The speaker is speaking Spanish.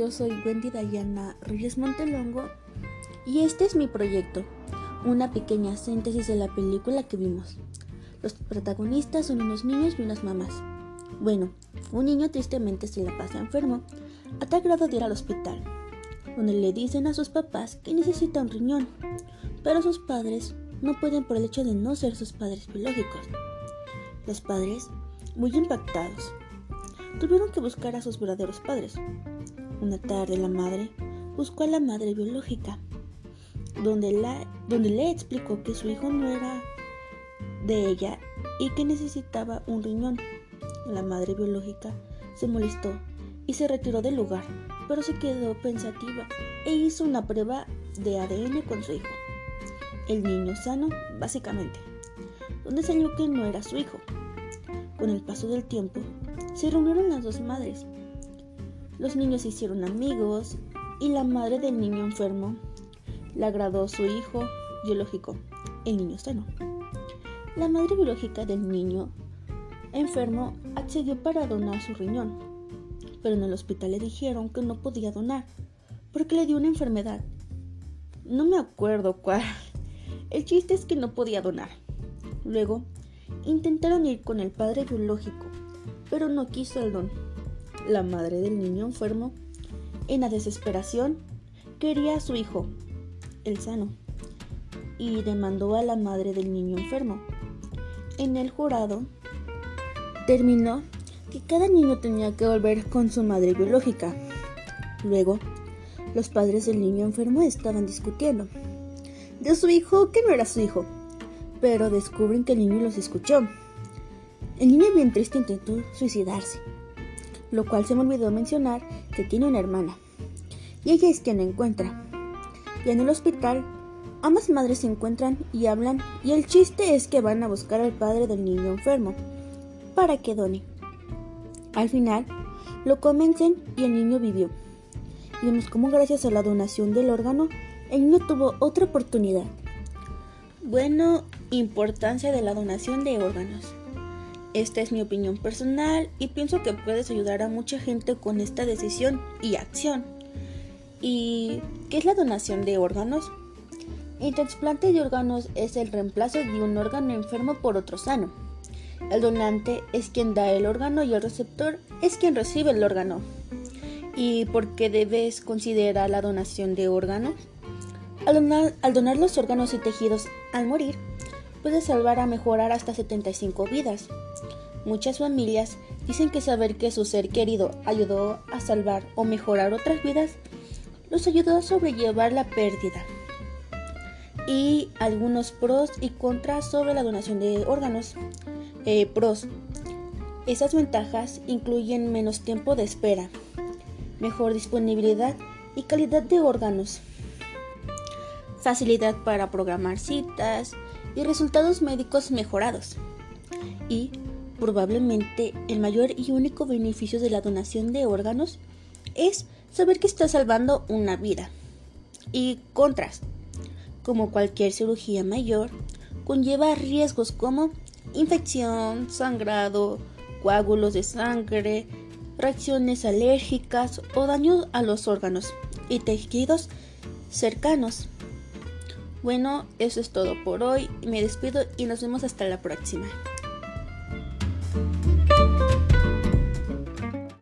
yo soy Wendy Dayana Reyes Montelongo y este es mi proyecto, una pequeña síntesis de la película que vimos. Los protagonistas son unos niños y unas mamás. Bueno, un niño tristemente se la pasa enfermo, a tal grado de ir al hospital, donde le dicen a sus papás que necesita un riñón, pero sus padres no pueden por el hecho de no ser sus padres biológicos. Los padres, muy impactados, tuvieron que buscar a sus verdaderos padres. Una tarde la madre buscó a la madre biológica, donde, la, donde le explicó que su hijo no era de ella y que necesitaba un riñón. La madre biológica se molestó y se retiró del lugar, pero se quedó pensativa e hizo una prueba de ADN con su hijo. El niño sano, básicamente, donde salió que no era su hijo. Con el paso del tiempo, se reunieron las dos madres. Los niños se hicieron amigos y la madre del niño enfermo le agradó su hijo biológico, el niño sano. La madre biológica del niño enfermo accedió para donar su riñón, pero en el hospital le dijeron que no podía donar porque le dio una enfermedad. No me acuerdo cuál. El chiste es que no podía donar. Luego, intentaron ir con el padre biológico, pero no quiso el don. La madre del niño enfermo, en la desesperación, quería a su hijo, el sano, y demandó a la madre del niño enfermo. En el jurado, terminó que cada niño tenía que volver con su madre biológica. Luego, los padres del niño enfermo estaban discutiendo de su hijo que no era su hijo, pero descubren que el niño los escuchó el niño bien triste intentó suicidarse, lo cual se me olvidó mencionar que tiene una hermana, y ella es quien la encuentra. Y en el hospital, ambas madres se encuentran y hablan, y el chiste es que van a buscar al padre del niño enfermo, para que done. Al final, lo convencen y el niño vivió. Y vemos cómo gracias a la donación del órgano, el niño tuvo otra oportunidad. Bueno, importancia de la donación de órganos. Esta es mi opinión personal y pienso que puedes ayudar a mucha gente con esta decisión y acción. ¿Y qué es la donación de órganos? El trasplante de órganos es el reemplazo de un órgano enfermo por otro sano. El donante es quien da el órgano y el receptor es quien recibe el órgano. ¿Y por qué debes considerar la donación de órganos? Al donar, los órganos y tejidos al morir, puede salvar a mejorar hasta 75 vidas. Muchas familias dicen que saber que su ser querido ayudó a salvar o mejorar otras vidas los ayudó a sobrellevar la pérdida. Y algunos pros y contras sobre la donación de órganos. Eh, pros. Esas ventajas incluyen menos tiempo de espera, mejor disponibilidad y calidad de órganos, facilidad para programar citas, y resultados médicos mejorados. Y probablemente el mayor y único beneficio de la donación de órganos es saber que está salvando una vida. Y contras, como cualquier cirugía mayor, conlleva riesgos como infección, sangrado, coágulos de sangre, reacciones alérgicas o daño a los órganos y tejidos cercanos. Bueno, eso es todo por hoy. Me despido y nos vemos hasta la próxima.